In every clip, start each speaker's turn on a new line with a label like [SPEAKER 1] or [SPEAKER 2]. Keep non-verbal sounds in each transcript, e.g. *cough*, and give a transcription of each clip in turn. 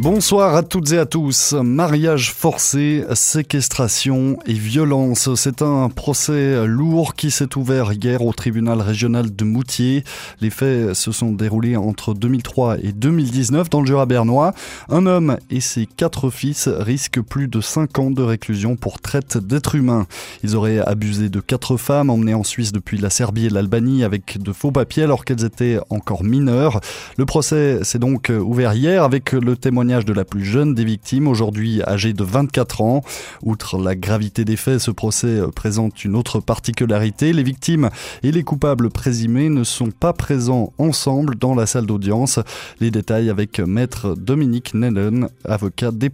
[SPEAKER 1] Bonsoir à toutes et à tous. Mariage forcé, séquestration et violence. C'est un procès lourd qui s'est ouvert hier au tribunal régional de Moutier. Les faits se sont déroulés entre 2003 et 2019 dans le Jura bernois. Un homme et ses quatre fils risquent plus de 5 ans de réclusion pour traite d'êtres humains. Ils auraient abusé de quatre femmes emmenées en Suisse depuis la Serbie et l'Albanie avec de faux papiers alors qu'elles étaient encore mineures. Le procès s'est donc ouvert hier avec le témoignage de la plus jeune des victimes, aujourd'hui âgée de 24 ans. Outre la gravité des faits, ce procès présente une autre particularité. Les victimes et les coupables présumés ne sont pas présents ensemble dans la salle d'audience. Les détails avec maître Dominique Nellen, avocat des.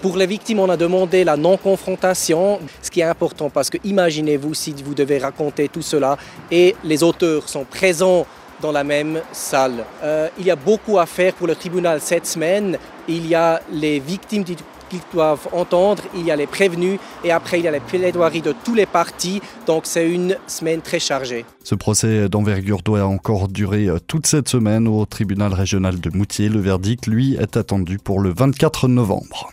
[SPEAKER 2] Pour les victimes, on a demandé la non-confrontation, ce qui est important parce que imaginez-vous si vous devez raconter tout cela et les auteurs sont présents dans la même salle. Euh, il y a beaucoup à faire pour le tribunal cette semaine. Il y a les victimes qu'ils doivent entendre, il y a les prévenus et après il y a les plaidoiries de tous les partis. Donc c'est une semaine très chargée.
[SPEAKER 1] Ce procès d'envergure doit encore durer euh, toute cette semaine au tribunal régional de Moutier. Le verdict, lui, est attendu pour le 24 novembre.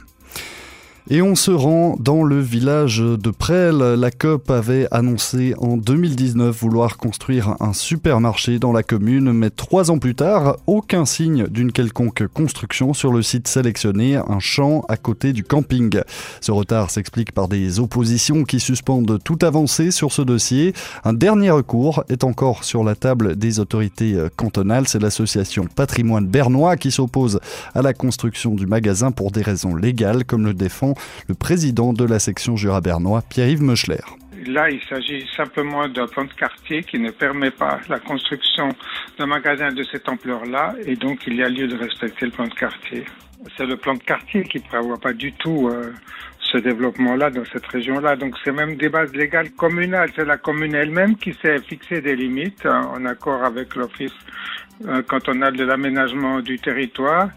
[SPEAKER 1] Et on se rend dans le village de Presles. La COP avait annoncé en 2019 vouloir construire un supermarché dans la commune, mais trois ans plus tard, aucun signe d'une quelconque construction sur le site sélectionné, un champ à côté du camping. Ce retard s'explique par des oppositions qui suspendent toute avancée sur ce dossier. Un dernier recours est encore sur la table des autorités cantonales. C'est l'association Patrimoine Bernois qui s'oppose à la construction du magasin pour des raisons légales, comme le défend le président de la section Jura-Bernois, Pierre-Yves Meuchler.
[SPEAKER 3] Là, il s'agit simplement d'un plan de quartier qui ne permet pas la construction d'un magasin de cette ampleur-là, et donc il y a lieu de respecter le plan de quartier. C'est le plan de quartier qui ne prévoit pas du tout euh, ce développement-là dans cette région-là. Donc c'est même des bases légales communales. C'est la commune elle-même qui s'est fixé des limites hein, en accord avec l'Office euh, cantonal de l'aménagement du territoire.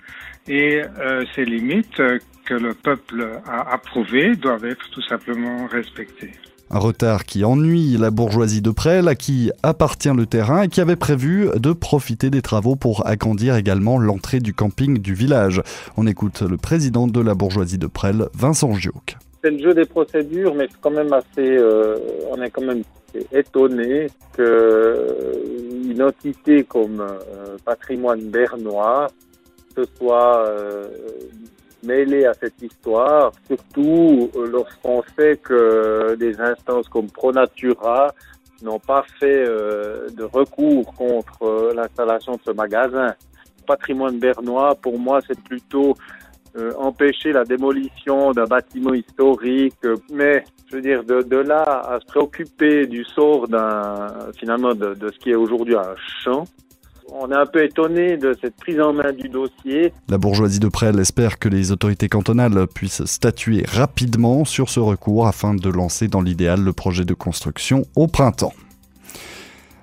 [SPEAKER 3] Et euh, ces limites que le peuple a approuvées doivent être tout simplement respectées.
[SPEAKER 1] Un retard qui ennuie la bourgeoisie de Presles, à qui appartient le terrain et qui avait prévu de profiter des travaux pour agrandir également l'entrée du camping du village. On écoute le président de la bourgeoisie de Presles, Vincent Gioc.
[SPEAKER 4] C'est le jeu des procédures, mais c'est quand même assez. Euh, on est quand même étonné qu'une entité comme euh, Patrimoine Bernois se soit euh, mêlé à cette histoire, surtout lorsqu'on sait que des instances comme Pronatura n'ont pas fait euh, de recours contre euh, l'installation de ce magasin. Patrimoine bernois, pour moi, c'est plutôt empêcher la démolition d'un bâtiment historique, mais je veux dire, de, là à se préoccuper du sort d'un, finalement, de ce qui est aujourd'hui un champ, on est un peu étonné de cette prise en main du dossier.
[SPEAKER 1] La bourgeoisie de Presles espère que les autorités cantonales puissent statuer rapidement sur ce recours afin de lancer dans l'idéal le projet de construction au printemps.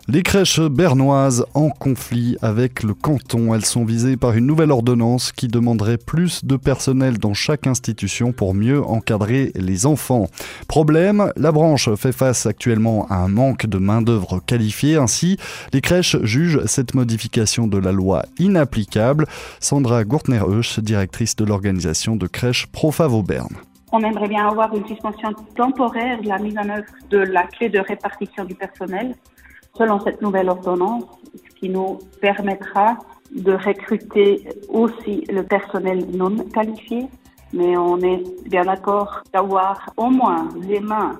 [SPEAKER 1] Les crèches bernoises en conflit avec le canton, elles sont visées par une nouvelle ordonnance qui demanderait plus de personnel dans chaque institution pour mieux encadrer les enfants. Problème, la branche fait face actuellement à un manque de main-d'œuvre qualifiée. Ainsi, les crèches jugent cette modification de la loi inapplicable. Sandra Gourtner-Eusch, directrice de l'organisation de crèches Profavo Berne.
[SPEAKER 5] On aimerait bien avoir une suspension temporaire de la mise en œuvre de la clé de répartition du personnel selon cette nouvelle ordonnance, ce qui nous permettra de recruter aussi le personnel non qualifié, mais on est bien d'accord d'avoir au moins les mains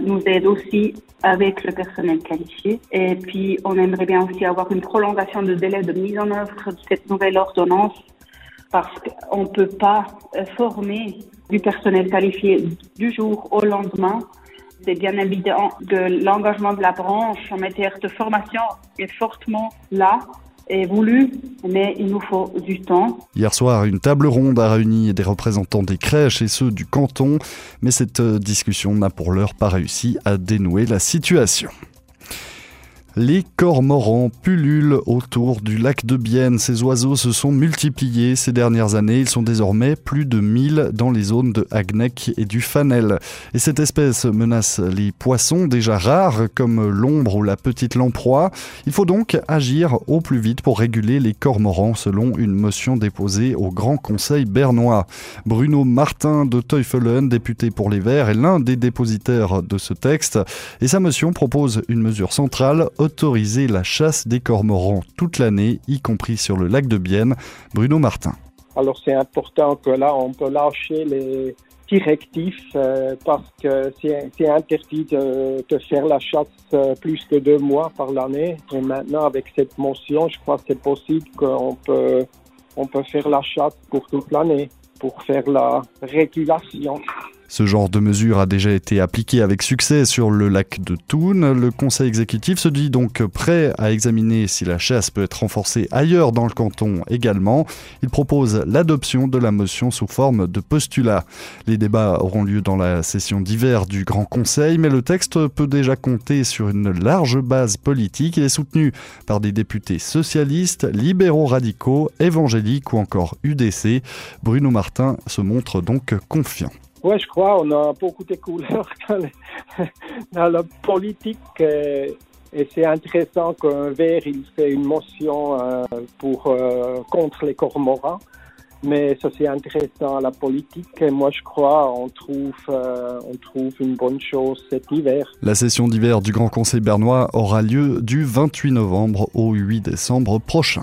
[SPEAKER 5] nous aide aussi avec le personnel qualifié. Et puis, on aimerait bien aussi avoir une prolongation de délai de mise en œuvre de cette nouvelle ordonnance parce qu'on ne peut pas former du personnel qualifié du jour au lendemain c'est bien évident que l'engagement de la branche en matière de formation est fortement là et voulu, mais il nous faut du temps.
[SPEAKER 1] Hier soir, une table ronde a réuni des représentants des crèches et ceux du canton, mais cette discussion n'a pour l'heure pas réussi à dénouer la situation. Les cormorans pullulent autour du lac de Bienne. Ces oiseaux se sont multipliés ces dernières années. Ils sont désormais plus de 1000 dans les zones de Hagnec et du Fanel. Et cette espèce menace les poissons déjà rares comme l'ombre ou la petite lamproie. Il faut donc agir au plus vite pour réguler les cormorans selon une motion déposée au Grand Conseil bernois. Bruno Martin de Teufelen, député pour les Verts, est l'un des dépositaires de ce texte et sa motion propose une mesure centrale autoriser la chasse des cormorans toute l'année, y compris sur le lac de Bienne. Bruno Martin.
[SPEAKER 6] Alors c'est important que là, on peut lâcher les directives euh, parce que c'est interdit de, de, faire la chasse euh, plus que deux mois par l'année. Et maintenant, avec cette motion, je crois que c'est possible qu'on peut, on peut faire la chasse pour toute l'année, pour faire la régulation.
[SPEAKER 1] Ce genre de mesure a déjà été appliqué avec succès sur le lac de Thun. Le conseil exécutif se dit donc prêt à examiner si la chasse peut être renforcée ailleurs dans le canton également. Il propose l'adoption de la motion sous forme de postulat. Les débats auront lieu dans la session d'hiver du Grand Conseil, mais le texte peut déjà compter sur une large base politique. Il est soutenu par des députés socialistes, libéraux radicaux, évangéliques ou encore UDC. Bruno Martin se montre donc confiant.
[SPEAKER 6] Oui, je crois on a beaucoup de couleurs *laughs* dans, la politique. Euh, et c'est intéressant qu'un vert, il fait une motion euh, pour, euh, contre les cormorans. Mais ça, c'est intéressant la politique. Et moi, je crois on trouve, trouve une bonne chose cet hiver.
[SPEAKER 1] La session d'hiver du Grand Conseil bernois aura lieu du 28 novembre au 8 décembre prochain.